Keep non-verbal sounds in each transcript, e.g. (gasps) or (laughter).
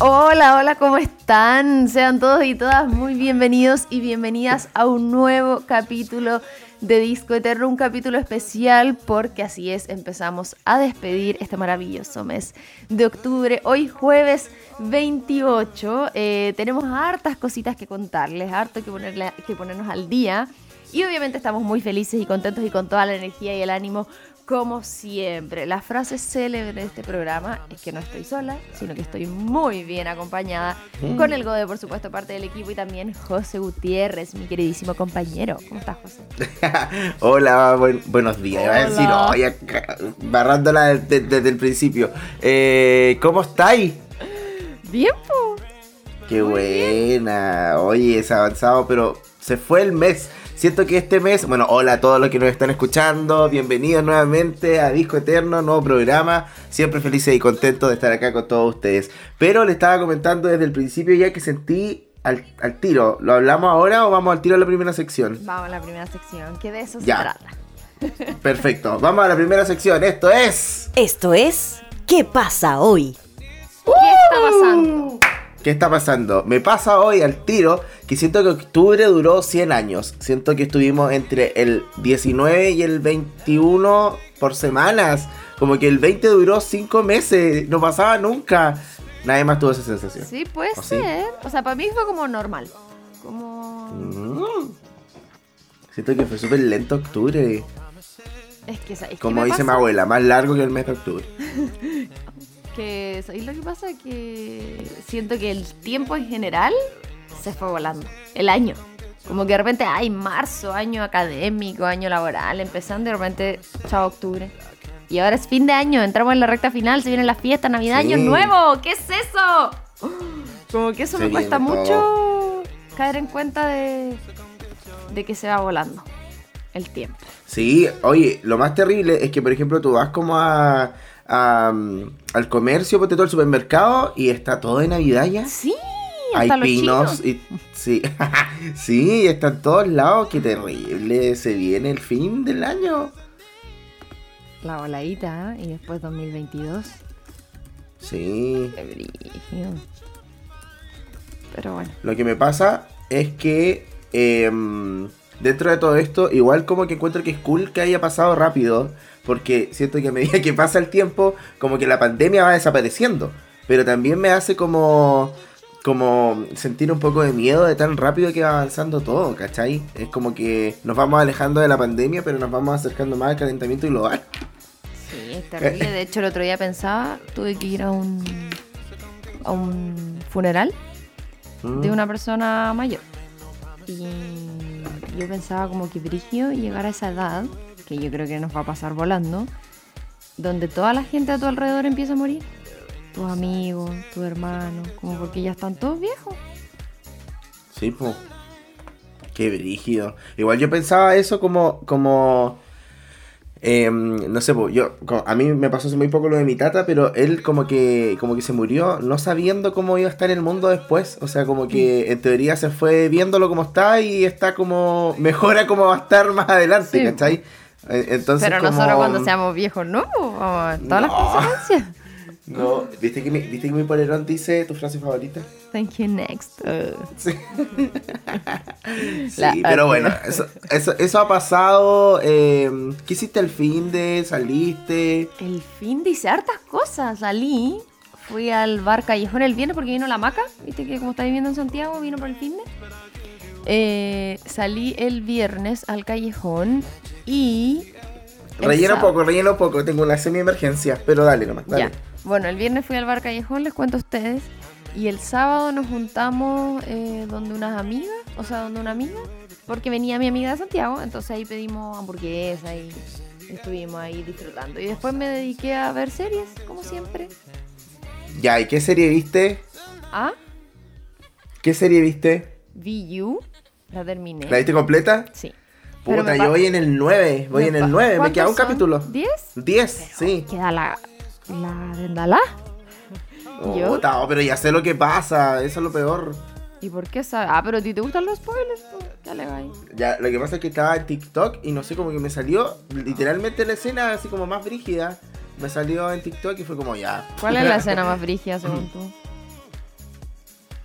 Hola, hola, ¿cómo están? Sean todos y todas muy bienvenidos y bienvenidas a un nuevo capítulo de Disco Eterno, un capítulo especial porque así es, empezamos a despedir este maravilloso mes de octubre. Hoy jueves 28, eh, tenemos hartas cositas que contarles, harto que, ponerle, que ponernos al día. Y obviamente estamos muy felices y contentos y con toda la energía y el ánimo como siempre. La frase célebre de este programa es que no estoy sola, sino que estoy muy bien acompañada con el Gode, por supuesto, parte del equipo y también José Gutiérrez, mi queridísimo compañero. ¿Cómo estás, José? (laughs) Hola, buenos días. Iba a decir, barrándola desde, el principio. Eh, ¿Cómo estáis? Bien, po. Qué buena. Oye, es avanzado, pero se fue el mes. Siento que este mes, bueno, hola a todos los que nos están escuchando, bienvenidos nuevamente a Disco Eterno, nuevo programa, siempre felices y contentos de estar acá con todos ustedes. Pero le estaba comentando desde el principio ya que sentí al, tiro, ¿lo hablamos ahora o vamos al tiro a la primera sección? Vamos a la primera sección, que de eso se trata. (laughs) (laughs) Perfecto, vamos a la primera sección, esto es... Esto es... ¿Qué pasa hoy? ¿Qué está pasando? ¿Qué está pasando? Me pasa hoy al tiro que siento que octubre duró 100 años. Siento que estuvimos entre el 19 y el 21 por semanas. Como que el 20 duró 5 meses. No pasaba nunca. Nadie más tuvo esa sensación. Sí, puede ser. O sea, para mí fue como normal. Como... Mm. Siento que fue súper lento octubre. Es que, ¿sabes Como dice mi abuela, más largo que el mes de octubre. (laughs) que, ¿sabéis lo que pasa? Que siento que el tiempo en general se fue volando. El año. Como que de repente, ay, marzo, año académico, año laboral, empezando y de repente, chao, octubre. Y ahora es fin de año, entramos en la recta final, se vienen las fiestas, Navidad, Año Nuevo. ¿Qué es eso? (gasps) Como que eso me cuesta mucho caer en cuenta de, de que se va volando el tiempo. Sí, oye, lo más terrible es que, por ejemplo, tú vas como a al comercio, ponte todo el supermercado y está todo de Navidad ya. Sí, hay pinos y sí, (laughs) sí, está en todos lados, qué terrible, se viene el fin del año. La voladita ¿eh? y después 2022. Sí. Pero bueno. Lo que me pasa es que em, dentro de todo esto, igual como que encuentro que es cool que haya pasado rápido porque siento que a medida que pasa el tiempo, como que la pandemia va desapareciendo. Pero también me hace como, como sentir un poco de miedo de tan rápido que va avanzando todo, ¿cachai? Es como que nos vamos alejando de la pandemia, pero nos vamos acercando más al calentamiento global. Sí, es terrible. De hecho, el otro día pensaba, tuve que ir a un, a un funeral de mm. una persona mayor. Y yo pensaba como que Brigio llegar a esa edad que yo creo que nos va a pasar volando, donde toda la gente a tu alrededor empieza a morir. Tus amigos, tus hermanos, como porque ya están todos viejos. Sí, pues. Qué brígido. Igual yo pensaba eso como, como, em, no sé, yo, a mí me pasó hace muy poco lo de mi tata, pero él como que, como que se murió no sabiendo cómo iba a estar el mundo después. O sea, como que mm. en teoría se fue viéndolo como está y está como, (laughs) mejora cómo va a estar más adelante, ¿cachai? Eh, entonces, Pero nosotros cuando seamos viejos, no, todas las consecuencias. (laughs) No, ¿viste que, mi, ¿viste que mi polerón dice tu frase favorita? Thank you, next. Sí, (laughs) pero bueno, eso, eso, eso ha pasado. Eh, ¿Qué hiciste el fin de? ¿Saliste? El fin de hice hartas cosas. Salí, fui al bar Callejón el viernes porque vino la maca. Viste que como está viviendo en Santiago, vino por el fin de. Eh, salí el viernes al Callejón y... Relleno poco, relleno poco, tengo una semi-emergencia, pero dale nomás, dale. Bueno, el viernes fui al bar Callejón, les cuento a ustedes, y el sábado nos juntamos eh, donde unas amigas, o sea, donde una amiga, porque venía mi amiga de Santiago, entonces ahí pedimos hamburguesa y estuvimos ahí disfrutando. Y después me dediqué a ver series, como siempre. Ya, ¿y qué serie viste? ¿Ah? ¿Qué serie viste? VU, la terminé. ¿La viste completa? Sí. Puta, yo voy en el 9, voy en el 9, me queda un capítulo. ¿10? 10, sí. Queda la, la de Ndala. Oh, pero ya sé lo que pasa, eso es lo peor. ¿Y por qué sabes? Ah, pero a ti te gustan los spoilers, po. ¿Qué le va? Ya, lo que pasa es que estaba en TikTok y no sé, como que me salió literalmente la escena así como más brígida. Me salió en TikTok y fue como ya. ¿Cuál es la escena (laughs) más brígida según tú?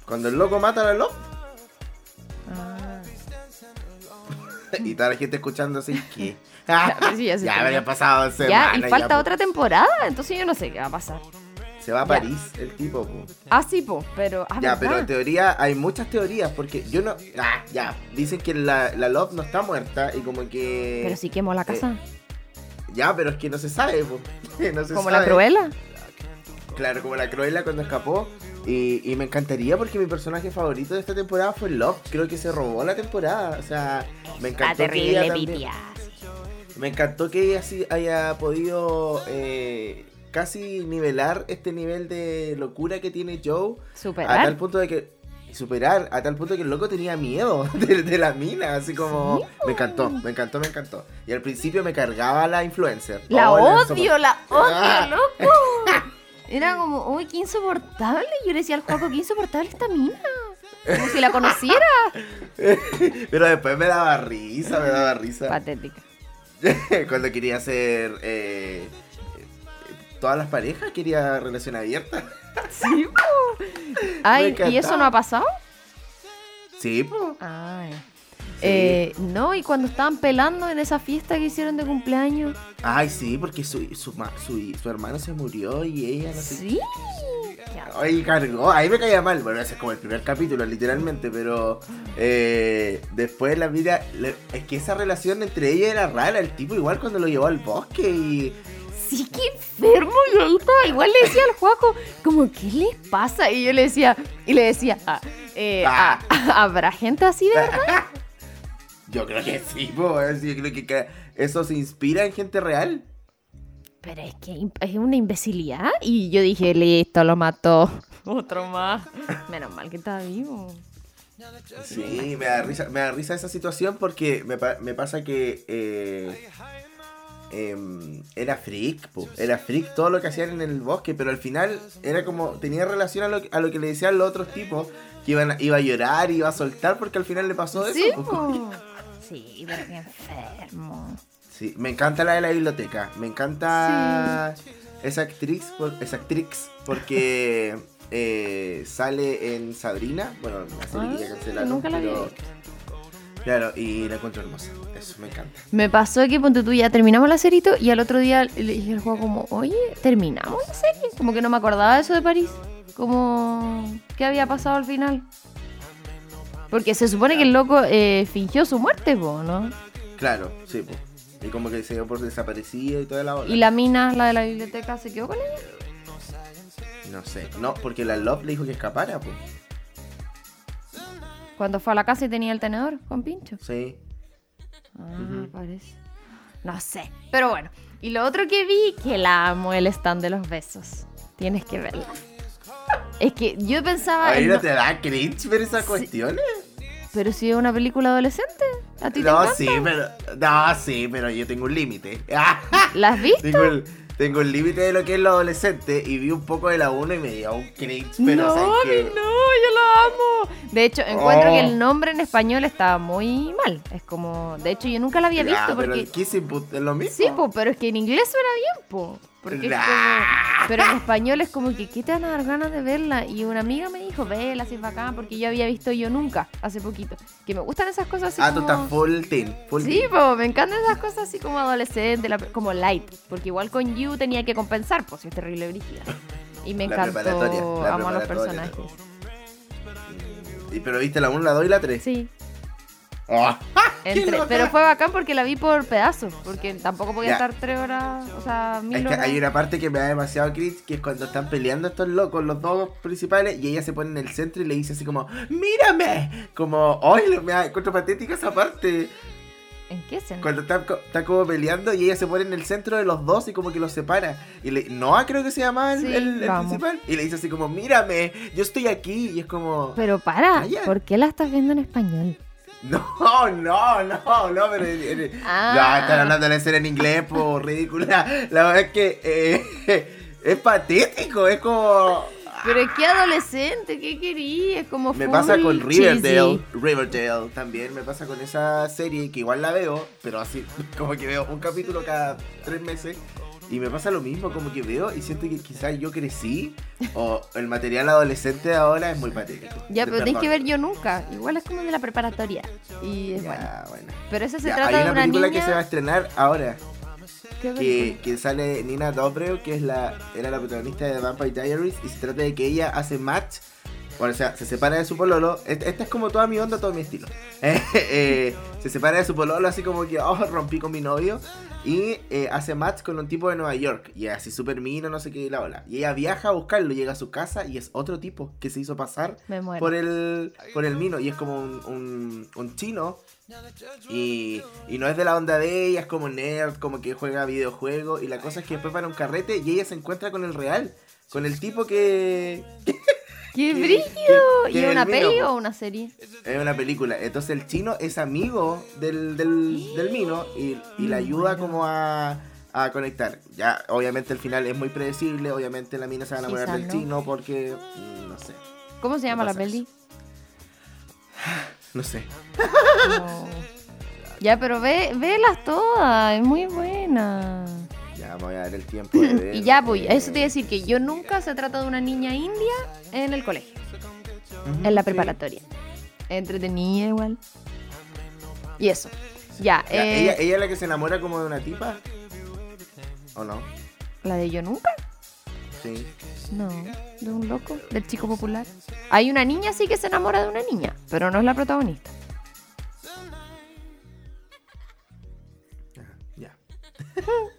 Cuando el loco mata a la Love (laughs) y toda la gente escuchando así que. (laughs) Ya, pero sí, ya (laughs) ya habría pasado Ya, semana. y ya, falta po. otra temporada, entonces yo no sé qué va a pasar. Se va a. París el tipo, po. Ah, sí, po, pero. Ah, Ya, pero en teoría hay muchas teorías porque yo no. Ah, ya. Dicen que la, la Love no está muerta y como que. Pero sí quemó la casa. Ya, pero es que no se sabe, po. No se Como sabe. la Cruella. Claro, como la Cruella cuando escapó. Y, y me encantaría porque mi personaje favorito de esta temporada fue Love. Creo que se robó la temporada. O sea, me encantó que ella también- Me encantó que ella sí haya podido eh, casi nivelar este nivel de locura que tiene Joe. A tal Superar. punto de que. Superar, a tal punto que el loco tenía miedo (laughs) de, de la mina, así como... Sí, me encantó, me encantó, me encantó. Y al principio me cargaba la influencer. La Oh, odio, la odio, Ah. loco. (laughs) Era como, uy, qué insoportable. Yo le decía al juego, qué insoportable esta mina. Como si la conociera. (laughs) Pero después me daba risa, me daba risa. Patética. (laughs) Cuando quería hacer... eh, todas las parejas, quería relación abierta. (laughs) Sí, po. Ay, ¿y eso no ha pasado? Sí, pues. Ay. Eh, no, y cuando estaban pelando en esa fiesta que hicieron de cumpleaños. Ay, sí, porque su, su, su, su hermano se murió y ella no sé Sí. Ay, cargó, ahí me caía mal. Bueno, ese es como el primer capítulo, literalmente, pero eh, después la vida. es que esa relación entre ella era rara. El tipo, igual cuando lo llevó al bosque y. Sí, qué enfermo. Y ahí estaba, igual le decía al Juaco, como, ¿qué le pasa? Y yo le decía, y le decía, ah, eh, Ah. ah, (laughs) ¿habrá gente así de verdad? (laughs) Yo creo que sí, (laughs) po, sí, yo creo que eso se inspira en gente real. Pero es que es una imbecilidad. Y yo dije, listo, lo mató. (laughs) Otro más. Menos mal que está vivo. Sí, me da risa, me da risa esa situación porque me, pa- me pasa que eh, em, era freak, po, era freak todo lo que hacían en el bosque, pero al final era como, tenía relación a lo, a lo que le decían los otros tipos, que iban, iba a llorar, iba a soltar porque al final le pasó eso. Sí, po. po. Sí, pero qué enfermo. Sí, me encanta la de la biblioteca, me encanta esa actriz, por- esa actriz porque eh, sale en Sabrina, bueno, la serie que ya Ah, cancelaron, nunca la pero- visto. Claro, y la encuentro hermosa. Eso me encanta. Me pasó que, ponte tú, ya terminamos la serie y al otro día le dije al juego como, oye, ¿terminamos la serie? Como que no me acordaba de eso de París. Como, ¿qué había pasado al final? Porque se supone que el loco eh, fingió su muerte, po, ¿no? Claro, sí, pues. Y como que se dio por desaparecida y toda la ola. Y la mina, la de la biblioteca, se quedó con ella. No sé. No, porque la Love le dijo que escapara, pues. Cuando fue a la casa y tenía el tenedor con pincho. Sí. Ah, parece. No sé. Pero bueno. Y lo otro que vi, que la amo, el stand de los besos. Tienes que verla. Es que yo pensaba. Ahí en no no- te da cringe ver esas Sí. cuestiones. Pero si es una película adolescente. ¿A ti te No, encanta? sí, pero. No, sí, pero yo tengo un límite. (laughs) ¿La has visto? tengo el. Tengo el límite de lo que es lo adolescente y vi un poco de la 1 y me dio un cringe, pero no, ¿sabes no, yo lo amo. De hecho, encuentro Oh. que el nombre en español está muy mal. Es como. De hecho, yo nunca la había Ya, visto pero porque. el Kissing es lo mismo. Sí, po, pero es que en inglés suena bien, po. Porque es Nah. como- Pero en español es como que, ¿qué te van a dar ganas de verla? Y una amiga me dijo, vela, si es bacán, porque yo había visto yo nunca, hace poquito. Que me gustan esas cosas así Ah, tú como... estás full teen. Full Sí, po, me encantan esas cosas así como adolescente, la- como light. Porque igual con You tenía que compensar, pues, si es terrible brígida. Y me La encantó, preparatoria, la amo a los personajes. Y, pero viste la 1, la 2 y la 3. Sí, (laughs) Pero fue bacán porque la vi por pedazos, porque tampoco podía Ya. estar tres horas, o sea, mil Es que horas. hay una parte que me da demasiado cringe, que es cuando están peleando estos locos, los dos principales, y ella se pone en el centro y le dice así como, ¡Mírame! Como, ¡ay! Me da- encuentro patética esa parte. ¿En qué escena? Cuando están, están como peleando y ella se pone en el centro de los dos y como que los separa. Y le, Noah creo que se llama el, Sí, el- principal. Y le dice así como, ¡Mírame! Yo estoy aquí. Y es como, Pero para. ¿por qué la estás viendo en español? No, no, no, no, pero... Ah. No, están hablando de la escena en inglés, por ridícula. La verdad es que eh, (laughs) es patético, es como. Pero es que adolescente, ¿qué querías? Como Me pasa con Riverdale, cheesy. Riverdale también, me pasa con esa serie que igual la veo, pero así, (laughs) como que veo un capítulo cada tres meses y me pasa lo mismo, como que veo y siento que quizás yo crecí o el material adolescente de ahora es muy patético. Ya, pero tienes que ver yo nunca. Igual es como de la preparatoria. Y es bueno. Ya, bueno. Pero ese se Ya, trata hay de una una película niña. que se va a estrenar ahora, ¿Qué que, que sale Nina Dobrev, que es la, era la protagonista de Vampire Diaries, y se trata de que ella hace match, bueno, o sea, se separa de su pololo, esta, esta es como toda mi onda, todo mi estilo, (laughs) Eh, eh, se separa de su pololo así como que, oh, rompí con mi novio, y eh, hace match con un tipo de Nueva York, y así súper mino, no sé qué, y la ola, y ella viaja a buscarlo, llega a su casa, y es otro tipo que se hizo pasar por el, por el mino, y es como un, un, un chino, y, y no es de la onda de ella, es como nerd, como que juega videojuegos. Y la cosa es que después van a un carrete y ella se encuentra con el real. Con el tipo que ¡Qué brillo! ¿Y es una peli o una serie? es una película. Entonces el chino es amigo del, del, del mino y, y le ayuda como a, a conectar. Ya, obviamente el final es muy predecible. Obviamente la mina se va a enamorar del no. chino porque. mm, No sé. ¿Cómo se llama la peli? (sighs) No sé. (laughs) No. Ya, pero ve, velas todas, es muy buena. Ya me voy a dar el tiempo de (laughs) ver. Y ya, pues, eh, eso te iba a decir que yo nunca se trata de una niña india en el colegio, en la sí. preparatoria. Entretenida igual. Y eso. Ya, Ya, eh, ella, ella es la que se enamora como de una tipa. ¿O no? la de yo nunca. Sí. No, de un loco, del chico popular. Hay una niña sí que se enamora de una niña, pero no es la protagonista. Ya. (laughs)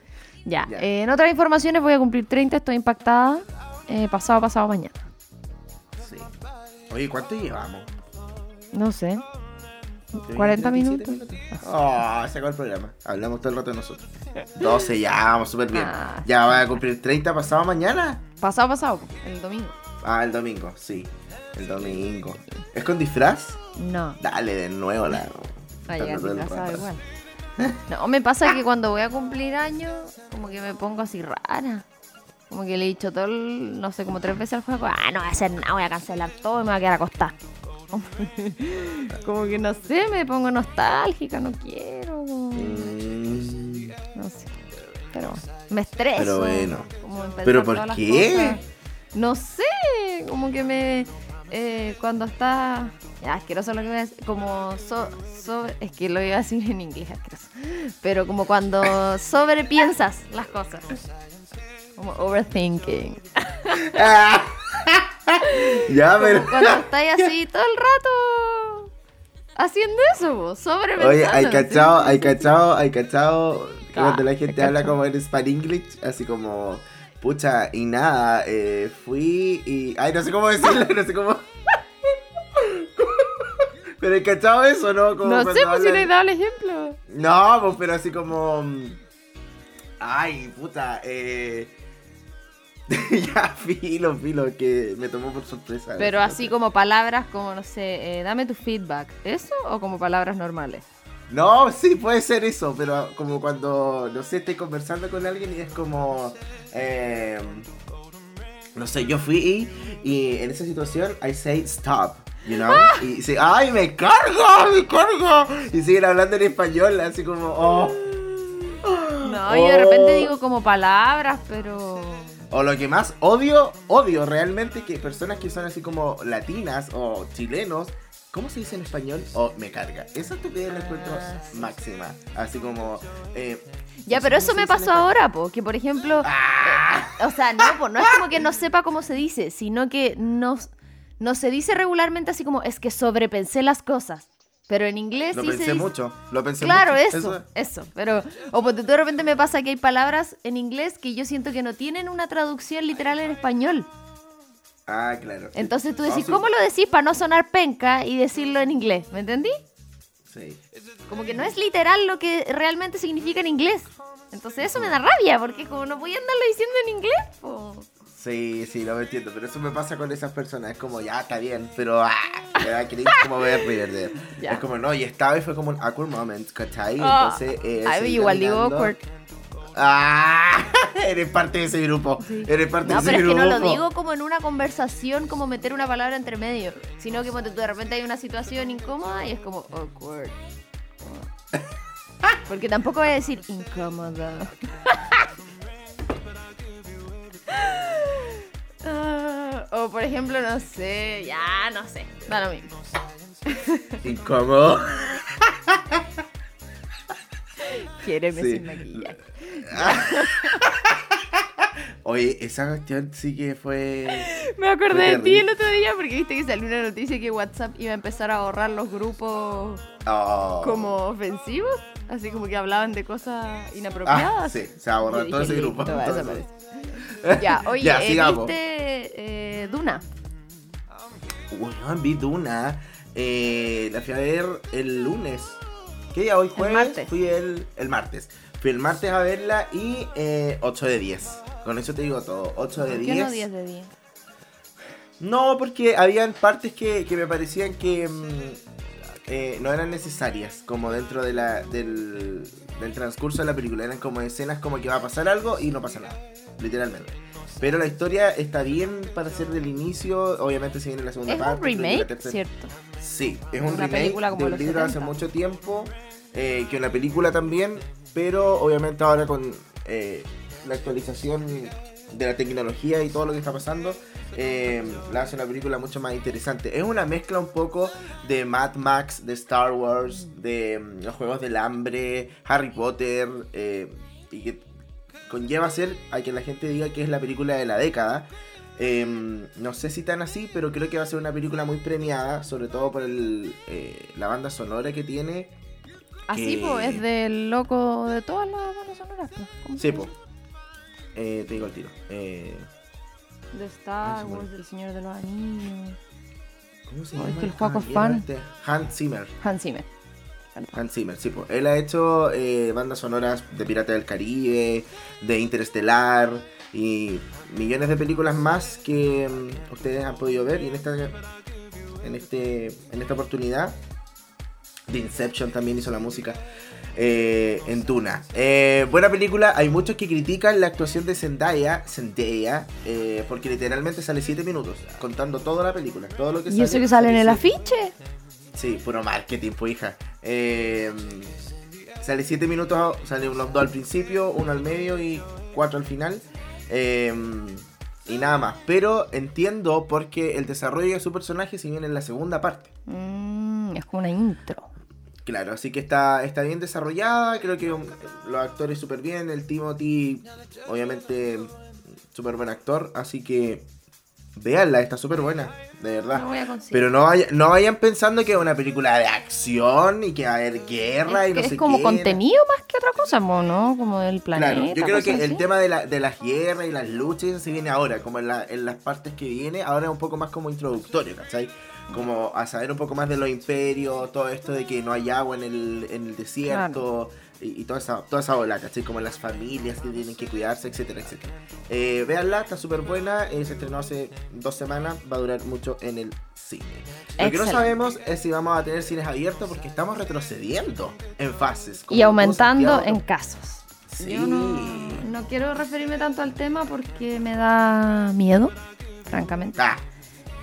Ya, Ya. eh, en otras informaciones voy a cumplir 30, estoy impactada. eh, pasado, pasado mañana. Sí. Oye, ¿cuánto llevamos? No sé. ¿Yo 40 vi 37 minutos. Oh, se acabó el programa. Hablamos todo el rato de nosotros. 12, ya, vamos súper bien. Ah, ya va a cumplir 30 pasado mañana. Pasado, pasado, el domingo. Ah, el domingo, sí. El domingo. ¿Es con disfraz? No, Dale de nuevo la. va a llegar todo el disfrazado rato. igual. (laughs) No, me pasa que cuando voy a cumplir años, como que me pongo así rara. Como que le he dicho todo, el- no sé, como tres veces al juego, ah, no voy a hacer nada, voy a cancelar todo y me voy a quedar acostada. (laughs) Como que no sé, me pongo nostálgica, no quiero. Mm, No sé. Pero me estreso. Pero bueno. como ¿Pero por qué? No sé, como que me. Eh, cuando está. Ya, asqueroso lo que voy a decir. Como. So, so- es que lo iba a decir en inglés, asqueroso. Pero como cuando (laughs) sobrepiensas las cosas. Como overthinking. (laughs) ya, Como pero. cuando estáis así todo el rato. Haciendo eso, sobrepensando. Oye, hay ¿sí? cachado, hay cachado, hay cachado. Ah, Cuando la hay gente habla como en Span English, así como, pucha, y nada, eh, fui y. Ay, no sé cómo decirlo, no sé cómo. Pero hay cachado eso, ¿no? Como No sé, pues si no he dado el ejemplo. No, pues, pero así como. mm, Ay, puta, eh. (laughs) ya, filo, filo, que me tomó por sorpresa. Pero así como palabras como, no sé, eh, dame tu feedback. ¿Eso o como palabras normales? No, sí, puede ser eso, pero como cuando, no sé, estoy conversando con alguien y es como, eh, no sé, yo fui y, y en esa situación I say stop, you know, y dice, ay, me carga, me carga, y siguen hablando en español, así como, oh, No, yo de repente Oh. digo como palabras, pero... o lo que más odio, odio realmente que personas que son así como latinas o chilenos, ¿Cómo se dice en español? O me carga. Esa estupidez la encuentro Ah, máxima. Así como. eh, Ya, pero eso se me pasó ahora, po, que por ejemplo, ¡Ah! o sea, no, po, no es como que no sepa cómo se dice, sino que no, no se dice regularmente así como es que sobrepensé las cosas. Pero en inglés Lo sí se pensé dice- mucho. Lo pensé Claro, mucho. eso, eso, Pero, o porque de repente me pasa que hay palabras en inglés que yo siento que no tienen una traducción literal en español. Ah, claro. Entonces tú decís. ¿cómo lo decís para no sonar penca y decirlo en inglés? ¿Me entendí? Sí. Como que no es literal lo que realmente significa en inglés. Entonces eso me da rabia, porque como no voy a andarlo diciendo en inglés, po. Sí, sí, lo entiendo. Pero eso me pasa con esas personas. Es como, ya, está bien. Pero, ah, (laughs) me da cringe como ver Riverdale. Es como, no, y esta vez fue como un awkward moment, ¿cachai? Ah, Entonces, eh, igual digo awkward. Ah, (laughs) eres parte de ese grupo. Eres parte No, de ese pero es que no lo digo como en una conversación, como meter una palabra entre medio, sino que de repente hay una situación incómoda y es como awkward. (laughs) Porque tampoco voy a decir incómoda. Ah, o por ejemplo, no sé, ya no sé, da lo mismo. Incómodo. (laughs) Quiéreme Sí. sin maquillaje. (laughs) Oye, esa cuestión sí que fue. Me acordé de Fue ti el otro día porque viste que salió una noticia que WhatsApp iba a empezar a borrar los grupos Oh. como ofensivos, así como que hablaban de cosas Ah, inapropiadas. sí, se va a borrar todo ese grupo. Ya, (laughs) oye, Ya, sigamos. ¿viste eh, Duna? Bueno, vi Duna. Eh, la fui a ver el lunes. ¿Qué día hoy? Jueves. martes. Fui el, el martes. Fui el martes a verla y eh, 8 de 10. Con eso te digo todo. 8 de ¿Por 10. qué no 10 de 10? No, porque habían partes que, que me parecían que mm, eh, no eran necesarias, como dentro de la, del, del transcurso de la película. Eran como escenas como que va a pasar algo y no pasa nada, literalmente. Pero la historia está bien para ser del inicio, obviamente se viene la segunda Es parte. un que la remake, tercera- ¿cierto? Sí, es un Una remake película como de un libro hace 70. mucho tiempo, eh, que una película también, pero obviamente ahora con eh, la actualización de la tecnología y todo lo que está pasando, eh, la hace una película mucho más interesante. Es una mezcla un poco de Mad Max, de Star Wars, de mm, los Juegos del Hambre, Harry Potter, eh, y que conlleva ser a que la gente diga que es la película de la década. Eh, no sé si tan así, pero creo que va a ser una película muy premiada, sobre todo por el, eh, la banda sonora que tiene. Así, Que- pues, es del loco de todas las bandas sonoras. pues. ¿Cómo Sí, llama? Eh, te digo el tiro. Eh, De Star me- Wars, del Señor de los Anillos. ¿Cómo se Ay, llama? que el Juaco es fan. este? Hans Zimmer. Hans Zimmer. Hans Zimmer, sí, po. Él ha hecho eh, bandas sonoras de Pirata del Caribe, de Interestelar y millones de películas más que mm, ustedes han podido ver y en esta en este en esta oportunidad de Inception también hizo la música eh, en Duna. Eh, buena película, hay muchos que critican la actuación de Zendaya, Zendaya eh, porque literalmente sale 7 minutos contando toda la película, todo lo que ¿Y eso que sale en el afiche? Sí, puro marketing, pues hija. Sale 7 minutos, sale unos dos al principio, uno al medio y cuatro al final. Eh, y nada más. Pero entiendo porque el desarrollo de su personaje se viene en la segunda parte. Mm, es como una intro. Claro, así que está, está bien desarrollada. Creo que los actores súper bien. El Timothy, obviamente, súper buen actor. Así que véanla, está súper buena, de verdad. Lo voy a conseguir. Pero no, vaya- no vayan pensando que es una película de acción y que va a haber guerra es, y no que sé es como qué. contenido más que otra cosa, ¿no? Como del planeta. Claro, yo creo que el tema de, la, de las guerras y las luchas eso se viene ahora, como en, la- en las partes que viene, ahora es un poco más como introductorio, ¿cachai? Como a saber un poco más de los imperios, todo esto de que no hay agua en el, en el desierto y, y toda, esa, toda esa ola, ¿cachai? Como las familias que tienen que cuidarse, etcétera, etcétera. Eh, véanla, está súper buena, eh, se estrenó hace dos semanas, va a durar mucho en el cine. Lo que no sabemos es si vamos a tener cines abiertos porque estamos retrocediendo en fases. como Y aumentando en casos. Sí. Yo no, no quiero referirme tanto al tema porque me da miedo, francamente. Ah,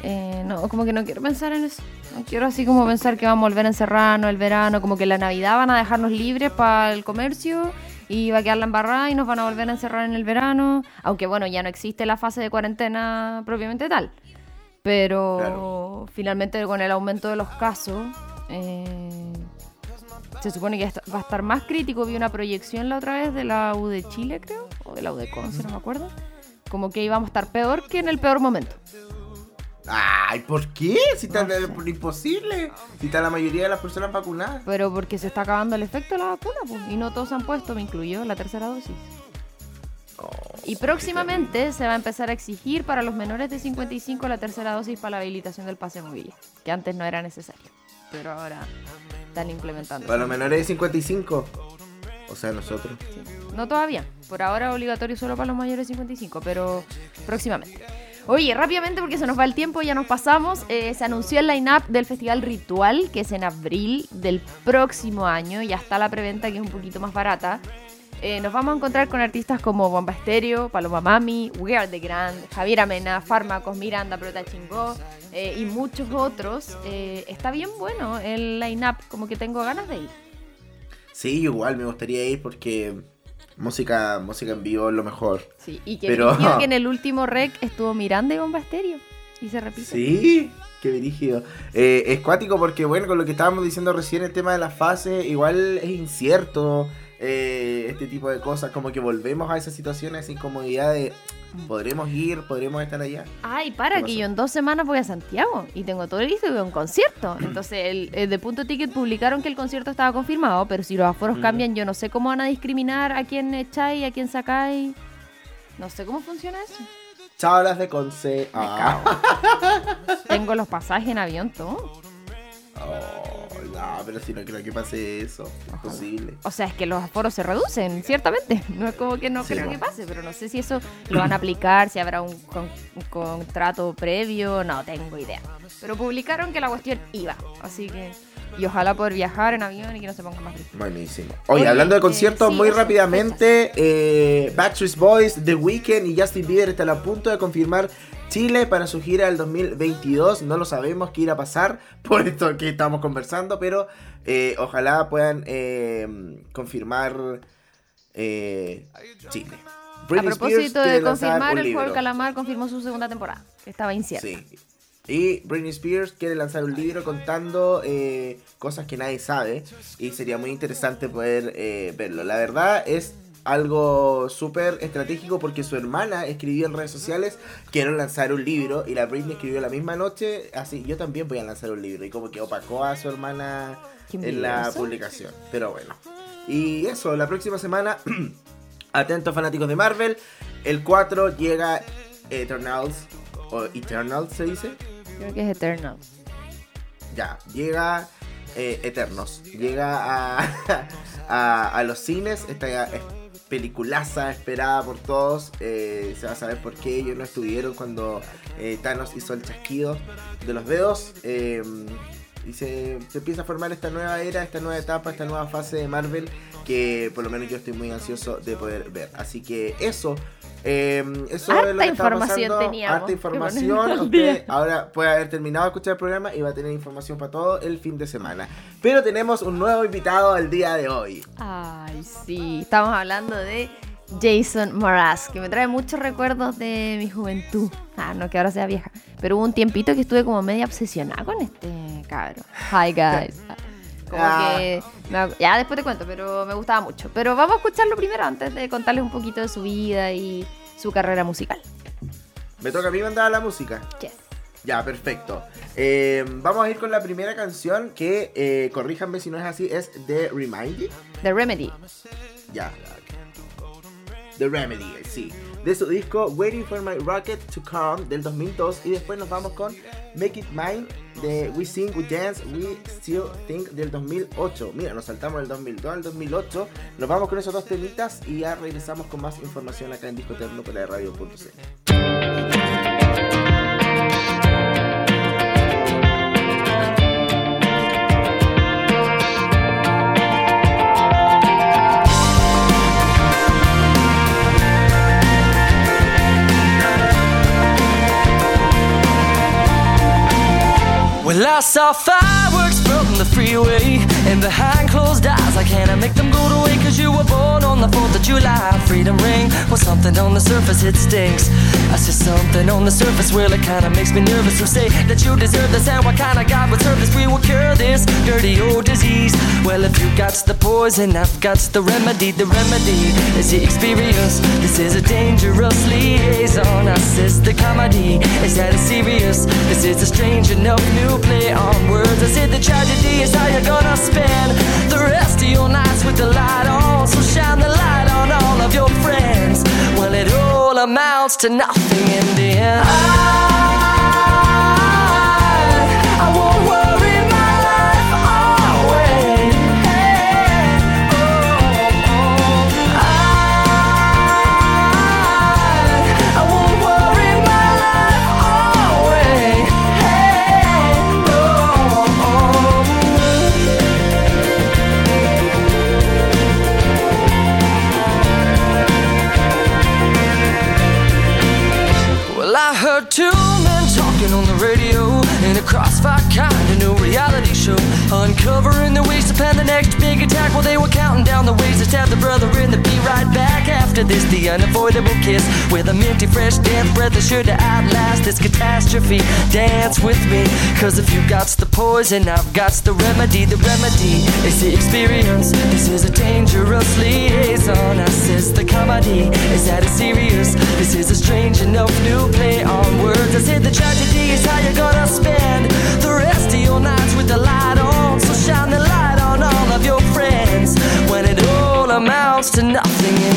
Eh, no, como que no quiero pensar en eso. No quiero así como pensar que vamos a volver a encerrarnos el verano, como que la Navidad van a dejarnos libres para el comercio y va a quedar la embarrada y nos van a volver a encerrar en el verano. Aunque bueno, ya no existe la fase de cuarentena propiamente tal. Pero Claro. finalmente con el aumento de los casos, eh, se supone que va a estar más crítico. Vi una proyección la otra vez de la U de Chile, creo, o de la U de Conce, no me acuerdo. Como que íbamos a estar peor que en el peor momento. Ay, ¿por qué? Si está No sé. por imposible. Si está la mayoría de las personas vacunadas. Pero porque se está acabando el efecto de la vacuna, pues, y no todos se han puesto, me incluyó la tercera dosis. Oh, Y próximamente se va a empezar a exigir para los menores de 55 la tercera dosis para la habilitación del pase móvil, que antes no era necesario, pero ahora están implementando. Para los menores de 55. O sea, nosotros. Sí. No todavía, por ahora obligatorio solo para los mayores de 55, pero próximamente. Oye, rápidamente porque se nos va el tiempo, ya nos pasamos. eh, se anunció el line-up del Festival Ritual, que es en abril del próximo año. Ya está la preventa, que es un poquito más barata. Eh, nos vamos a encontrar con artistas como Bomba Estéreo, Paloma Mami, We Are The Grand, Javier Amena, Fármacos, Miranda, Prota Chingó eh, y muchos otros. Está bien bueno el line-up, como que tengo ganas de ir. Sí, igual me gustaría ir porque música, música en vivo es lo mejor. Sí, y que, Pero- que en (laughs) el último rec estuvo Miranda y Bomba Estéreo. Y se repite. Sí, qué dirigido. Eh, es cuático porque, bueno, con lo que estábamos diciendo recién, el tema de las fases, igual es incierto. Eh, este tipo de cosas, como que volvemos a esa situación, esa incomodidad de podremos ir, podremos estar allá. Ay, para, ¿Qué que yo en dos semanas voy a Santiago y tengo todo listo y voy a un concierto. (clears throat) Entonces, el, el de Punto Ticket publicaron que el concierto estaba confirmado, pero si los aforos Mm. cambian, yo no sé cómo van a discriminar a quién echáis, a quién sacáis. No sé cómo funciona eso. Chavas de Conce. Ah. (laughs) Tengo los pasajes en avión, todo. Oh, no, pero si no creo que pase eso. Es posible. O sea, es que los aforos se reducen, ciertamente. (laughs) No es como que no Sí, creo que pase, pero no sé si eso lo van a aplicar, si habrá un, con- un contrato previo, no tengo idea. Pero publicaron que la cuestión iba, así que... Y ojalá poder viajar en avión y que no se ponga más frío. Buenísimo. Oye, Oye, hablando de eh, conciertos, sí, muy rápidamente, eh, Backstreet Boys, The Weeknd y Justin Bieber están a punto de confirmar Chile para su gira del 2022. No lo sabemos qué irá a pasar (laughs) por esto que estamos conversando, pero eh, ojalá puedan eh, confirmar eh, Chile. A Britney propósito de confirmar, el juego del calamar confirmó su segunda temporada, que estaba incierta. Sí. Y Britney Spears quiere lanzar un libro contando eh, cosas que nadie sabe y sería muy interesante poder eh, verlo. La verdad es algo súper estratégico porque su hermana escribió en redes sociales quiero lanzar un libro y la Britney escribió la misma noche así yo también voy a lanzar un libro y como que opacó a su hermana en la publicación. Pero bueno. Y eso, la próxima semana, (clears throat) atentos fanáticos de Marvel, el 4 llega Eternals, o Eternals se dice. Creo que es Eternal. Ya, llega eh, Eternos. Llega a, (laughs) a, a los cines. Esta es peliculaza esperada por todos. eh, se va a saber por qué ellos no estuvieron cuando eh, Thanos hizo el chasquido de los dedos. eh, y se, se empieza a formar esta nueva era, esta nueva etapa, esta nueva fase de Marvel que por lo menos yo estoy muy ansioso de poder ver. Así que eso. Eh, eso Harta es lo que información teníamos Harta información. Usted (laughs) ahora puede haber terminado de escuchar el programa y va a tener información para todo el fin de semana. Pero tenemos un nuevo invitado al día de hoy. Ay, sí. Estamos hablando de Jason Mraz, que me trae muchos recuerdos de mi juventud. Ah, no que ahora sea vieja. Pero hubo un tiempito que estuve como media obsesionada con este cabro. Hi, guys. (laughs) Como Ah. que... ya después te cuento, pero me gustaba mucho. Pero vamos a escucharlo primero antes de contarles un poquito de su vida y su carrera musical. Me toca a mí mandar la música. Yes. Ya, perfecto. Eh, vamos a ir con la primera canción que, eh, corríjanme si no es así, es The Reminded. The Remedy. Ya. The Remedy, sí. De su disco Waiting for My Rocket to Come del 2002. Y después nos vamos con Make It Mine de We Sing, We Dance, We Still Think del 2008. Mira, nos saltamos del 2002 al 2008. Nos vamos con esos dos temitas y ya regresamos con más información acá en Disco Eterno por la. Well, I saw fireworks from the freeway and behind closed eyes. I can't make them go to cause you were born on the 4th of July. Freedom ring was something on the surface, it stinks. I see something on the surface, well, it kinda makes me nervous. So say that you deserve this, and what kind of God would serve this? We will cure this dirty old disease. Well, if you got the poison, I've got the remedy. The remedy is the experience. This is a dangerous liaison. I says the comedy is that it's serious. This is a strange enough new play on words. I said the tragedy is how you're gonna spend the rest your nights with the light on. So shine the light on all of your friends. Well, it all amounts to nothing in the end. I Tic they were counting down the ways to stab the brother in the be right back after this. The unavoidable kiss with a minty, fresh, death breath is sure to outlast this catastrophe. Dance with me, cause if you got the poison, I've got the remedy. The remedy is the experience. This is a dangerous liaison. I says the comedy is that it's serious. This is a strange enough new play on words. I said the tragedy is how you're gonna spend the rest of your nights with the light on. amounts to nothing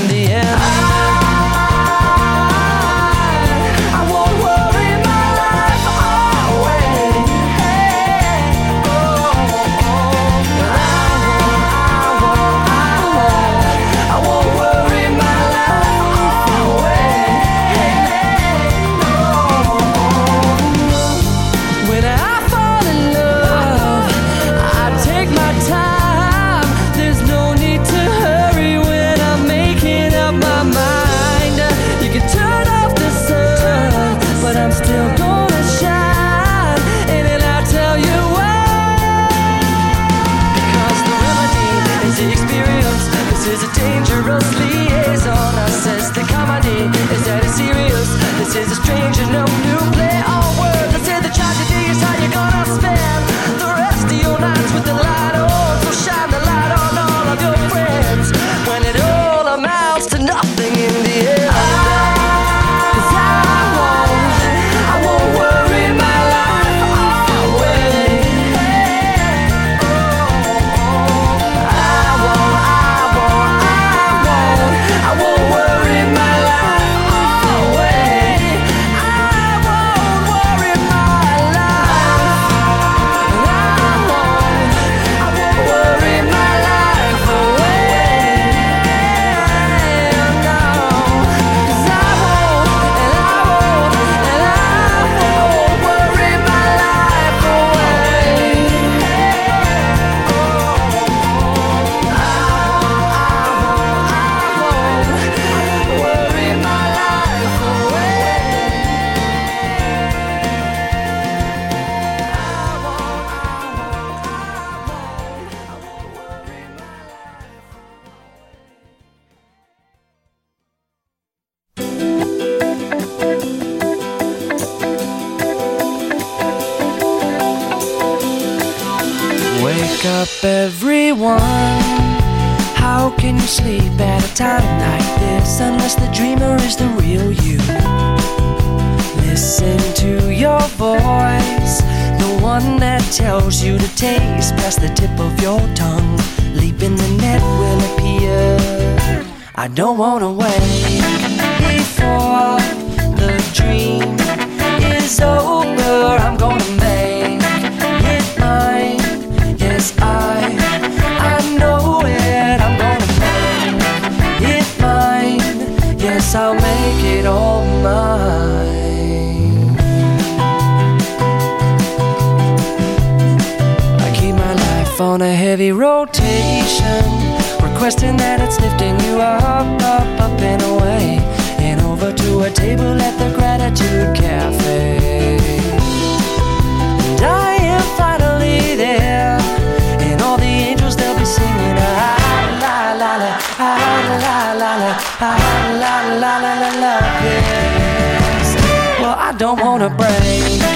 Well, I don't wanna break.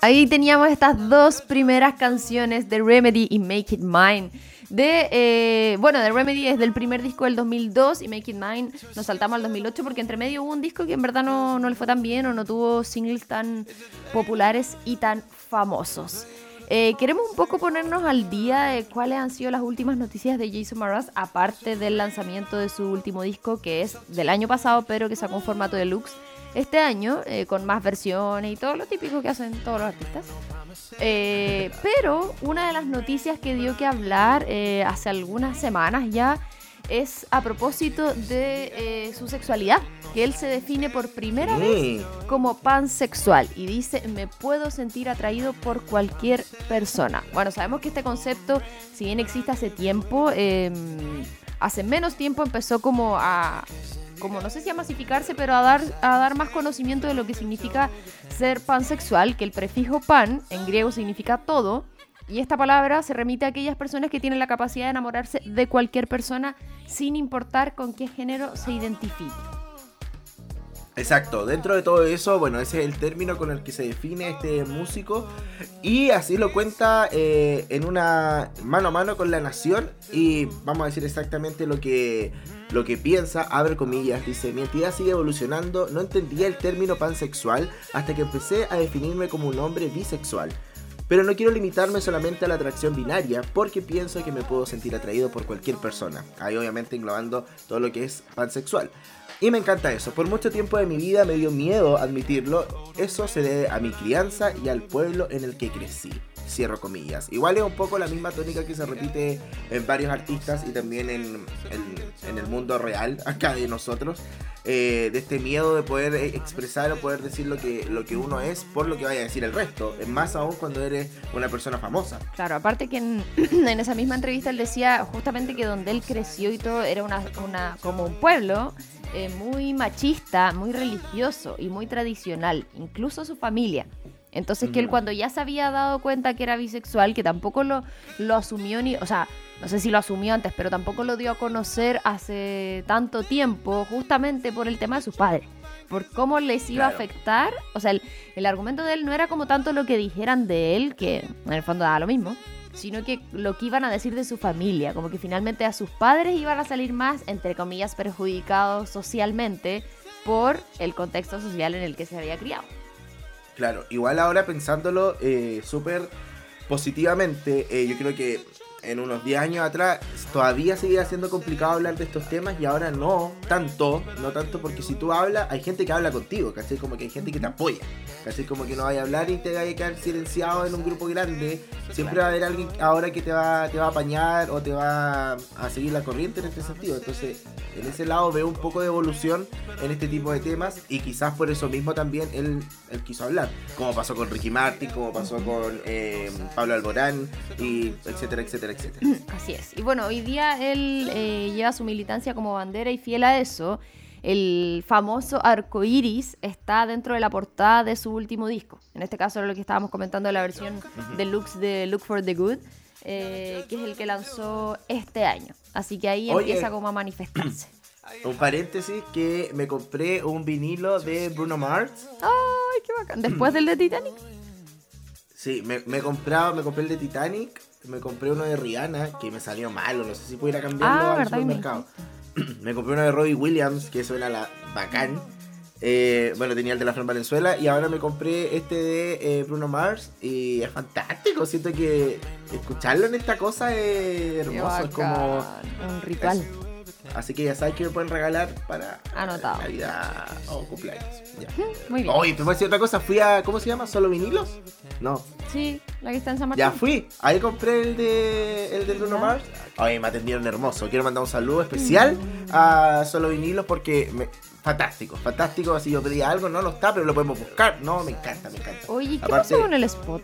Ahí teníamos estas dos primeras canciones de Remedy y Make It Mine. De, eh, bueno, The Remedy es del primer disco del 2002 y Make It Mine nos saltamos al 2008 porque entre medio hubo un disco que en verdad no, no le fue tan bien o no tuvo singles tan populares y tan famosos. Eh, queremos un poco ponernos al día de cuáles han sido las últimas noticias de Jason Mraz, aparte del lanzamiento de su último disco, que es del año pasado, pero que sacó un formato deluxe este año, eh, con más versiones y todo lo típico que hacen todos los artistas. Eh, pero una de las noticias que dio que hablar hace algunas semanas ya es a propósito de su sexualidad que él se define por primera vez como pansexual y dice, me puedo sentir atraído por cualquier persona. Bueno, sabemos que este concepto, si bien existe hace tiempo, em, hace menos tiempo empezó como a como no sé si a masificarse, pero a dar, a dar más conocimiento de lo que significa ser pansexual, que el prefijo pan en griego significa todo, y esta palabra se remite a aquellas personas que tienen la capacidad de enamorarse de cualquier persona sin importar con qué género se identifique. Exacto, dentro de todo eso, bueno, ese es el término con el que se define este músico y así lo cuenta eh, en una mano a mano con la nación y vamos a decir exactamente lo que, lo que piensa, abre comillas, dice, mi entidad sigue evolucionando, no entendía el término pansexual hasta que empecé a definirme como un hombre bisexual. Pero no quiero limitarme solamente a la atracción binaria porque pienso que me puedo sentir atraído por cualquier persona, ahí obviamente englobando todo lo que es pansexual. Y me encanta eso. Por mucho tiempo de mi vida me dio miedo admitirlo. Eso se debe a mi crianza y al pueblo en el que crecí. Cierro comillas. Igual es un poco la misma tónica que se repite en varios artistas y también en, el mundo real, (laughs) acá de nosotros. Eh, de este miedo de poder expresar o poder decir lo que, lo que uno es por lo que vaya a decir el resto. Es más aún cuando eres una persona famosa. Claro, aparte que en, (clears throat) esa misma entrevista él decía justamente que donde él creció y todo era una como un pueblo eh, muy machista, muy religioso y muy tradicional, incluso su familia. Entonces que él cuando ya se había dado cuenta que era bisexual, que tampoco lo, lo asumió ni, o sea, no sé si lo asumió antes, pero tampoco lo dio a conocer hace tanto tiempo, justamente por el tema de sus padres, por cómo les iba a afectar, o sea, el, el argumento de él no era como tanto lo que dijeran de él, que en el fondo daba lo mismo, sino que lo que iban a decir de su familia, como que finalmente a sus padres iban a salir más, entre comillas, perjudicados socialmente por el contexto social en el que se había criado. Claro, igual ahora pensándolo eh, súper positivamente, eh, yo creo que en unos 10 años atrás todavía seguía siendo complicado hablar de estos temas y ahora no tanto, no tanto porque si tú hablas, hay gente que habla contigo, ¿cachai? Como que hay gente que te apoya, ¿cachai? Como que no vaya a hablar y te vaya a quedar silenciado en un grupo grande, siempre va a haber alguien ahora que te va, te va a apañar o te va a seguir la corriente en este sentido, entonces en ese lado veo un poco de evolución en este tipo de temas y quizás por eso mismo también él, él quiso hablar, como pasó con Ricky Martin, como pasó con eh, Pablo Alborán y etcétera, etcétera (clears throat) Así es. Y bueno, hoy día él eh, lleva su militancia como bandera y fiel a eso. El famoso arco iris está dentro de la portada de su último disco. En este caso era lo que estábamos comentando de la versión deluxe de Look for the Good, eh, que es el que lanzó este año. Así que ahí empieza como a manifestarse. (clears throat) Un paréntesis que me compré un vinilo de Bruno Mars. ¡Ay, qué bacán! ¿Después del de Titanic? Sí, me, me, comprado, me compré el de Titanic me compré uno de Rihanna que me salió malo, no sé si pudiera cambiarlo ah, al supermercado. (clears throat) Me... compré uno de Robbie Williams que suena la bacán. Eh, bueno, tenía el de la Fran Valenzuela y ahora me compré este de eh, Bruno Mars y es fantástico. Siento que escucharlo en esta cosa es hermoso, es como un ritual. Así que ya sabes que me pueden regalar para Anotado. Navidad o cumpleaños. Muy bien. Oye, te voy a decir otra cosa. Fui a. ¿Cómo se llama? ¿Solo vinilos? No. Sí, la que está en San Martín. Ya fui. Ahí compré el de, el de Bruno Mars. Oye, me atendieron hermoso. Quiero mandar un saludo especial a Solo vinilos porque. Me, fantástico, fantástico. Así yo pedí algo, no lo está, pero lo podemos buscar. No, me encanta, me encanta. Oye, ¿qué pasó con el spot?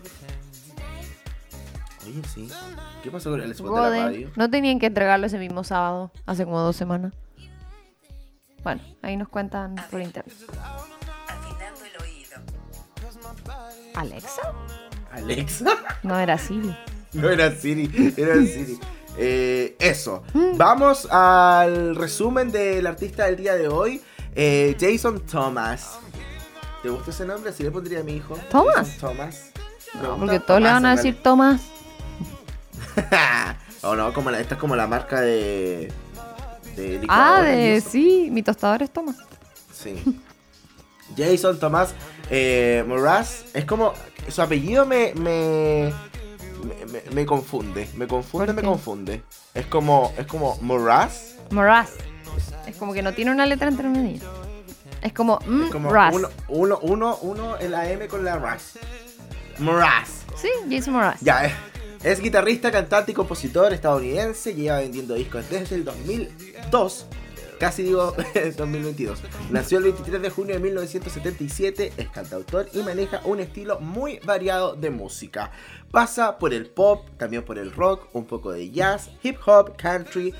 Oye, sí. ¿Qué pasó con el spot de la radio? No tenían que entregarlo ese mismo sábado, hace como dos semanas. Bueno, ahí nos cuentan por internet. ¿Alexa? ¿Alexa? (laughs) No era Siri. No era Siri, era Siri. (laughs) Eh, eso. Vamos al resumen del artista del día de hoy, eh, Jason Thomas. ¿Te gusta ese nombre? Así le pondría a mi hijo. Thomas. Jason Thomas. No, porque todos le van a Thomas, decir Tomás. En (laughs) realidad. o no, como la, esta es como la marca de. de Ah, de sí, mi tostador es Tomás. Sí. Jason Tomás eh, Moraz es como. Su apellido me. me me, confunde, me confunde, ¿Por me confunde. Es como, es como Moraz, Moraz. Es como que no tiene una letra entre medio. Es como, mm, es como Raz. uno, uno, uno, uno en la M con la Raz. Moraz. Sí, Jason Moraz. Ya, es, guitarrista, cantante y compositor estadounidense. Lleva vendiendo discos desde el 2002. Casi digo (laughs) 2022. Nació el 23 de junio de 1977. Es cantautor y maneja un estilo muy variado de música. Pasa por el pop, también por el rock, un poco de jazz, hip hop, country,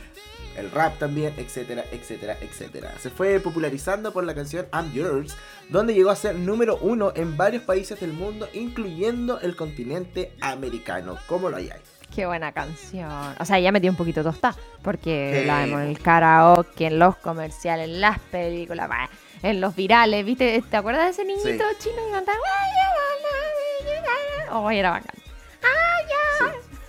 el rap también, etcétera, etcétera, etcétera. Se fue popularizando por la canción I'm Yours, donde llegó a ser número uno en varios países del mundo, incluyendo el continente americano. ¿Cómo lo ahí? Qué buena canción. O sea, ya metí un poquito tostada. Porque Sí. la vemos en el karaoke, en los comerciales, en las películas, en los virales. ¿Viste? ¿Te acuerdas de ese niñito Sí. chino que cantaba? Oh, era bacán.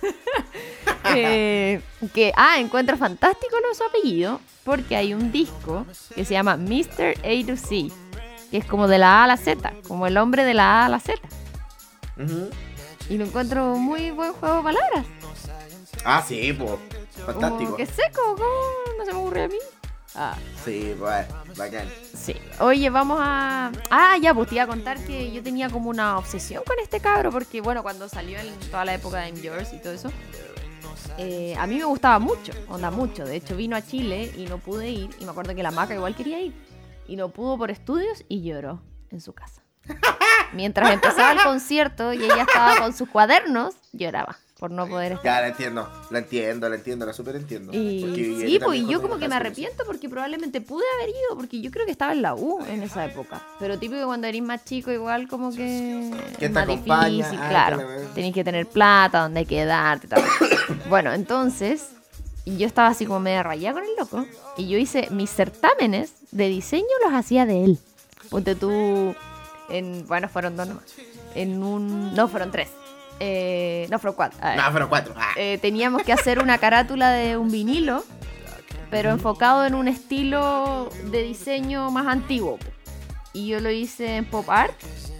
(laughs) Eh, que, ah, encuentro fantástico de su apellido. Porque hay un disco que se llama Mr. A to C. Que es como de la A a la Z. Como el hombre de la A a la Z. Y lo encuentro muy buen juego de palabras. Ah, sí, pues. Fantástico. Que seco, ¿cómo no se me ocurre a mí? Ah, Sí, pues, bacán. sí. Oye, vamos a. Ah, ya, pues te iba a contar que yo tenía como una obsesión con este cabro, porque bueno, cuando salió en toda la época de I'm Yours y todo eso, eh, a mí me gustaba mucho, onda mucho. De hecho, vino a Chile y no pude ir, y me acuerdo que la maca igual quería ir, y no pudo por estudios y lloró en su casa. (laughs) Mientras empezaba el concierto y ella estaba con sus cuadernos, lloraba por no poder estar. Ya, la entiendo, la entiendo, la entiendo, la super entiendo. Y Porque sí, pues y yo como que me arrepiento porque probablemente pude haber ido, porque yo creo que estaba en la U en esa época. Pero típico cuando eres más chico, igual como que. Que te más acompaña, difícil, ah, claro. que la- Tenéis que tener plata, donde quedarte, tal. (coughs) bueno, entonces. y Yo estaba así como media rayada con el loco. Y yo hice mis certámenes de diseño, los hacía de él. Ponte tú. En, bueno, fueron dos nomás. En un. No, fueron tres. Eh, no. A ver No, fueron cuatro. Ah. eh, teníamos que hacer una carátula de un vinilo, pero enfocado en un estilo de diseño más antiguo. Y yo lo hice en pop art,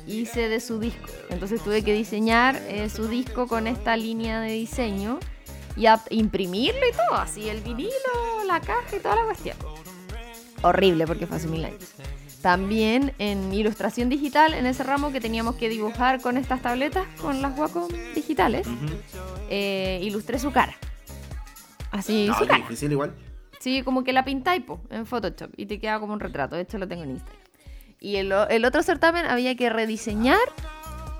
hice de su disco. Entonces tuve que diseñar eh, su disco con esta línea de diseño y a- imprimirlo y todo, así el vinilo, la caja y toda la cuestión. Horrible porque fue hace mil años. También en ilustración digital, en ese ramo que teníamos que dibujar con estas tabletas, con las Wacom digitales, eh, ilustré su cara. Así, No, su cara. difícil igual. Sí, como que la pintáis po, en Photoshop y te queda como un retrato. De hecho, lo tengo en Instagram. Y el, el otro certamen había que rediseñar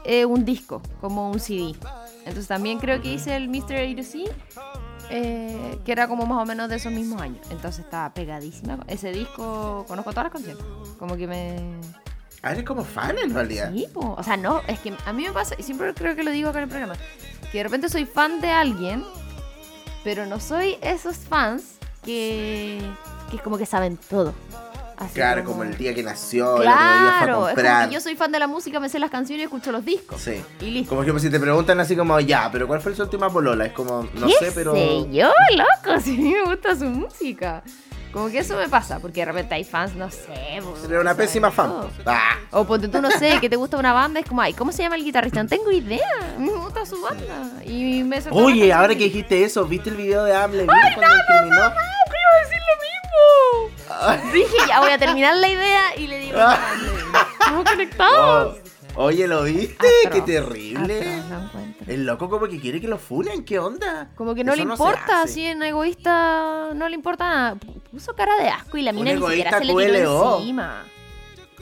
eh, un disco, como un CD. Entonces también creo que hice el Mr. A to C, eh, que era como más o menos de esos mismos años. Entonces estaba pegadísima. Ese disco, conozco todas las canciones. Como que me... Ah, eres como fan en realidad. Sí, po. o sea, no, es que a mí me pasa, y siempre creo que lo digo acá en el programa, que de repente soy fan de alguien, pero no soy esos fans que, que como que saben todo. Así Claro, como el día que nació, el otro día fue a Claro, yo soy fan de la música, me sé las canciones y escucho los discos. Sí. Y listo. Como que si te preguntan así como, ya, pero ¿cuál fue su última polola? Es como, no ¿Qué sé, pero. sé yo, loco? (laughs) Si me gusta su música. Como que eso me pasa, porque de repente hay fans, no sé. Sería una pésima fan. Ah, O ponte tú, no sé, que te gusta una banda, es como, ay, ¿cómo se llama el guitarrista? No tengo idea. Me gusta su banda. Y me Oye, ahora que dijiste eso, ¿viste el video de Amle cuando discriminó? ¡Pero iba a decir lo mismo! (laughs) Dije, ya voy a terminar la idea y le digo, estamos conectados. Oh, oye, ¿lo viste? ¡Qué terrible! El loco como que quiere que lo funen, ¿qué onda? Como que no Eso le importa, así en egoísta no le importa nada. Puso cara de asco y la mina ni siquiera se le tiró encima.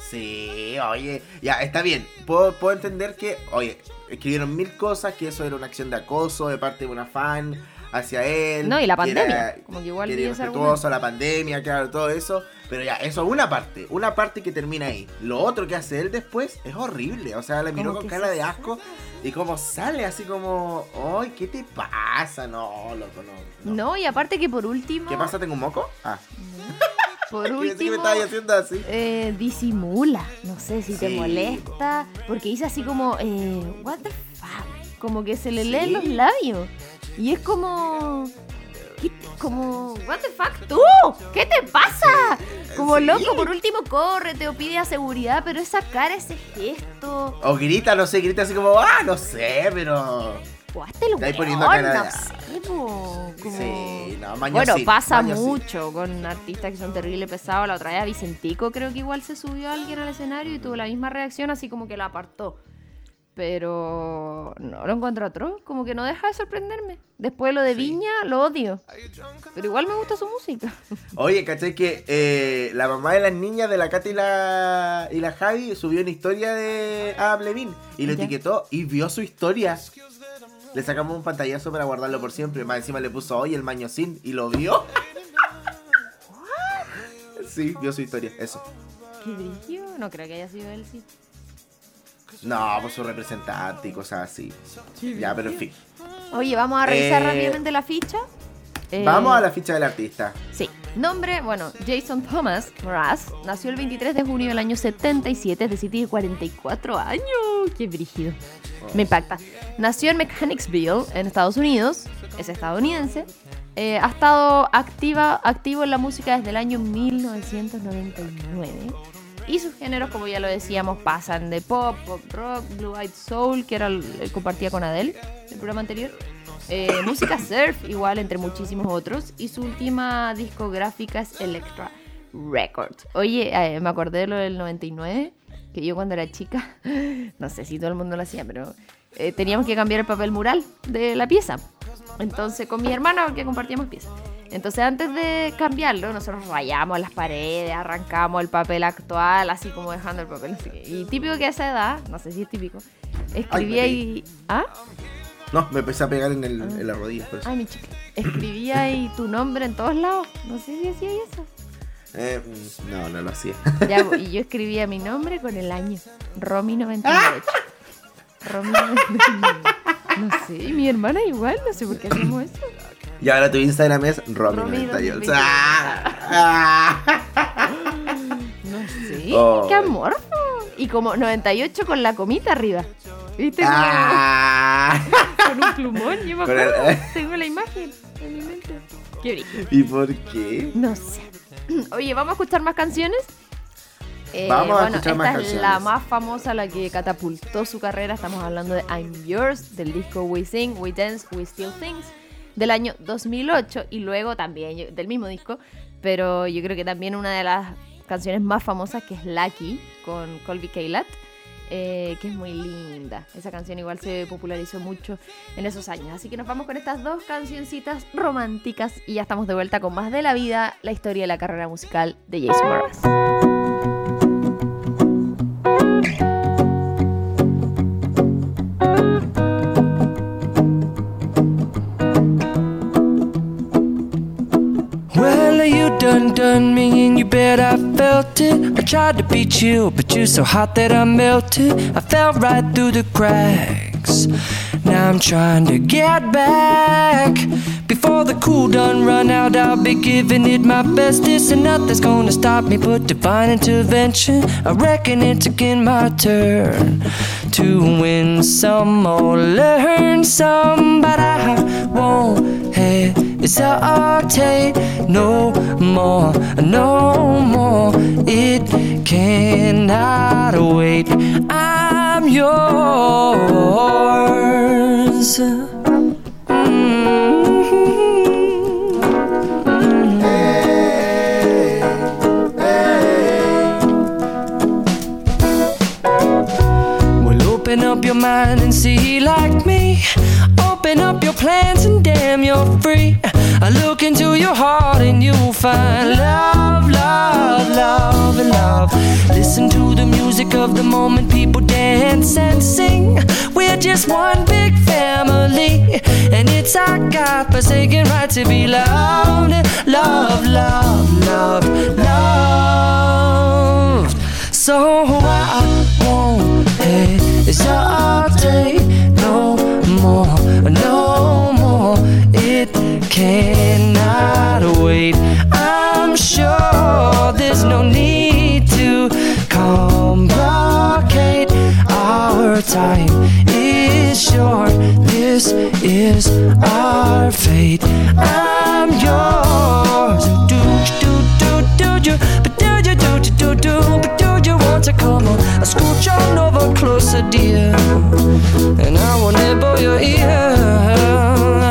Sí, oye, ya, está bien. Puedo, puedo entender que, oye, escribieron mil cosas, que eso era una acción de acoso de parte de una fan hacia él. No, y la pandemia, era- como que igual que ese irrespetuoso, la pandemia, claro, todo eso. Pero ya, eso es una parte, una parte que termina ahí. Lo otro que hace él después es horrible. O sea, le miró con cara de asco y como sale así como, ay, ¿qué te pasa? No, loco, no. no. No, y aparte que por último. ¿Qué pasa? ¿Tengo un moco? Ah. Por (laughs) último, haciendo así. eh, disimula. No sé si te Sí. molesta. Porque dice así como, eh, what the fuck. Como que se le Sí. leen los labios. Y es como. ¿qué como, what the fuck tú? ¿Qué te pasa? Como loco, por último córrete o pide a seguridad, pero esa cara, ese gesto. O grita, no sé, grita así como, ah, no sé, pero. O hazte el Está ahí weón, poniendo cara no de- sé, po, como- Sí, no, Bueno, pasa mañosín. mucho con artistas que son terrible pesados. La otra vez a Vicentico creo que igual se subió alguien al escenario y tuvo la misma reacción, así como que la apartó. Pero no lo encuentro atroz, como que no deja de sorprenderme. Después de lo de Viña, lo odio. Pero igual me gusta su música. (laughs) Oye, ¿cachai? Que eh, la mamá de las niñas de la Katy y la, y la Javi subió una historia de Adam Levine y lo Ya. etiquetó y vio su historia. Le sacamos un pantallazo para guardarlo por siempre. Más encima le puso hoy el mañosín y lo vio. (laughs) sí, vio su historia, eso. ¿Qué brillo? No creo que haya sido él, sí. No, por su representante y cosas así. Ya, pero en fin. Oye, vamos a revisar Eh, rápidamente la ficha. Eh, Vamos a la ficha del artista. Sí. Nombre, bueno, Jason Thomas Mraz nació el 23 de junio del año 77, es decir, tiene 44 años. ¡Qué brígido! Me impacta. Nació en Mechanicsville, en Estados Unidos, es estadounidense. Eh, ha estado activa, activo en la música desde el año 1999. Y sus géneros, como ya lo decíamos, pasan de pop, pop rock, blue eyed soul, que era el, compartía con Adele, el programa anterior. Eh, (laughs) música surf, igual, entre muchísimos otros. Y su última discográfica es Electra Records. Oye, eh, me acordé de lo del 99, que yo cuando era chica, (laughs) no sé si todo el mundo lo hacía, pero eh, teníamos que cambiar el papel mural de la pieza. Entonces, con mi hermana, que compartíamos pieza. Entonces, antes de cambiarlo, nosotros rayamos las paredes, arrancamos el papel actual, así como dejando el papel. Y típico que a esa edad, no sé si es típico, escribía Ay, y. ¿Ah? No, me empecé a pegar en, el, en la rodilla. Por eso. Ay, mi chica. Escribía ahí tu nombre en todos lados. No sé si hacía eso. Eh, mm, no, no lo hacía. Ya, y yo escribía mi nombre con el año. Romy 98. Romy 99. No sé, y mi hermana igual, no sé por qué hacemos eso. Y ahora tu Instagram es Romy Romy98. 2028. ¡Ah! No sé, (laughs) Oh. qué amor. Y como 98 con la comita arriba. ¿Viste? ¡Ah! (laughs) Con un plumón, yo me Con el- acuerdo. (laughs) Tengo la imagen en mi mente. Qué brillo. ¿Y por qué? No sé. (clears throat) Oye, ¿vamos a escuchar más canciones? Eh, Vamos a bueno, escuchar esta más es canciones. la más famosa, la que catapultó su carrera. Estamos hablando de I'm Yours, del disco We Sing, We Dance, We Still Things, del año 2008 y luego también del mismo disco, pero yo creo que también una de las canciones más famosas que es Lucky con Colby Kaylat. eh, que es muy linda. Esa canción igual se popularizó mucho en esos años. Así que nos vamos con estas dos cancioncitas románticas y ya estamos de vuelta con más de la vida, la historia y la carrera musical de Jason Mraz. You done done me and you bet I felt it. I tried to be chill, but you're so hot that I melted. I fell right through the cracks. Now I'm trying to get back. Before the cool done run out, I'll be giving it my bestest, and nothing's gonna stop me but divine intervention. I reckon it's again my turn to win some or learn some, but I won't hesitate no more, no more. It cannot wait. I'm yours. Mm-hmm. Well, open up your mind and see like me. Open up your plans and damn, you're free. I look into your heart and you'll find love, love, love, and love. Listen to the music of the moment, people dance and sing. We're just one big family, and it's our God forsaken right to be loved, love, love, love, loved. So I won't hesitate no more, no more. It cannot wait. I'm sure there's no need to complicate. Our time is short. This is our fate. I'm yours. Do do do do do. But do do do you do do. But do you want to come on? I scooch on over closer, dear, and I wanna blow your ear.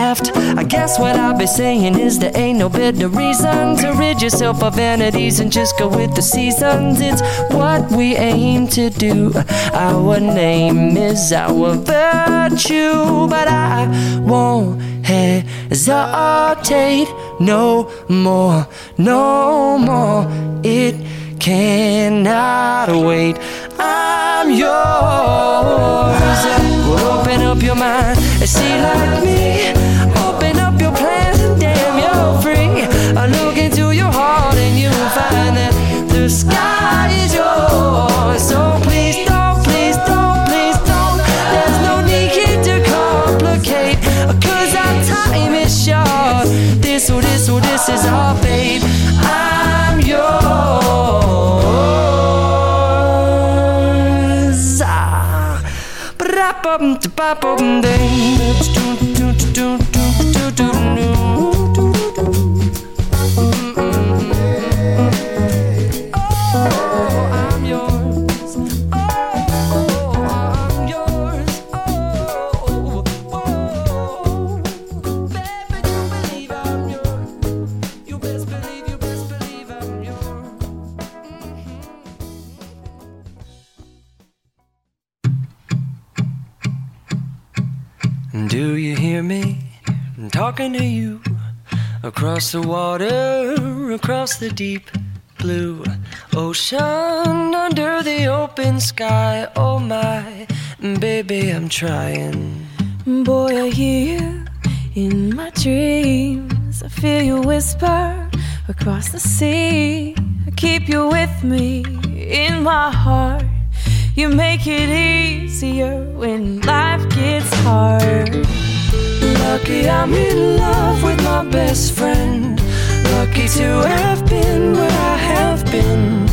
I guess what I'll be saying is there ain't no better reason to rid yourself of vanities and just go with the seasons. It's what we aim to do. Our name is our virtue, but I won't hesitate no more, no more. It cannot wait. I'm yours. Open up your mind and see like me. The sky is yours. So please don't, please don't, please don't. There's no need here to complicate. Cause our time is short. This this this is our fate. I'm yours. Ah. Do you hear me talking to you across the water, across the deep blue ocean, under the open sky? Oh my, baby, I'm trying. Boy, I hear you in my dreams. I feel you whisper across the sea. I keep you with me in my heart. You make it easier when life gets hard. Lucky I'm in love with my best friend. Lucky to have been where I have been.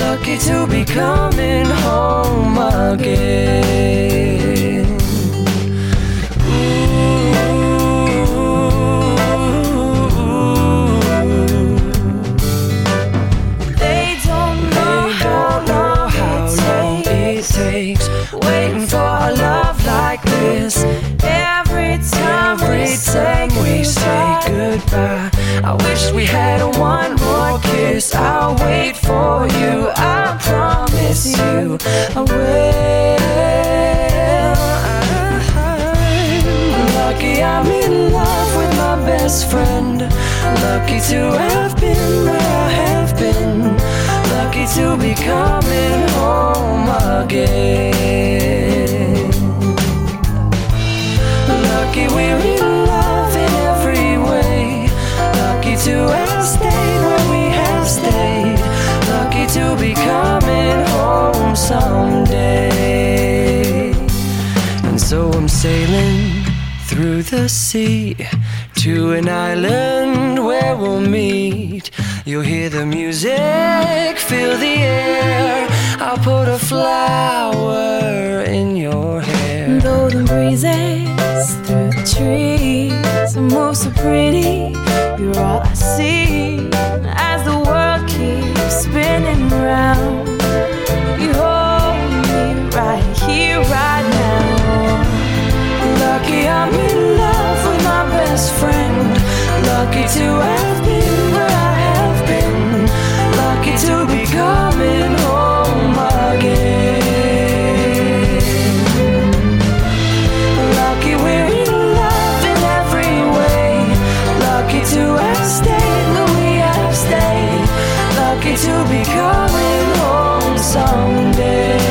Lucky to be coming home again. We had one more kiss. I'll wait for you. I promise you, I will. Lucky I'm in love with my best friend. Lucky to have been where I have been. Lucky to be coming home again. Lucky we're in love sailing through the sea to an island where we'll meet. You'll hear the music, feel the air. I'll put a flower in your hair. Though the breezes through the trees move so pretty, you're all I see as the world keeps spinning round. You hold me right here, right now. Lucky I'm in love with my best friend. Lucky to have been where I have been. Lucky to be coming home again. Lucky we're in love in every way. Lucky to have stayed where we have stayed. Lucky to be coming home someday.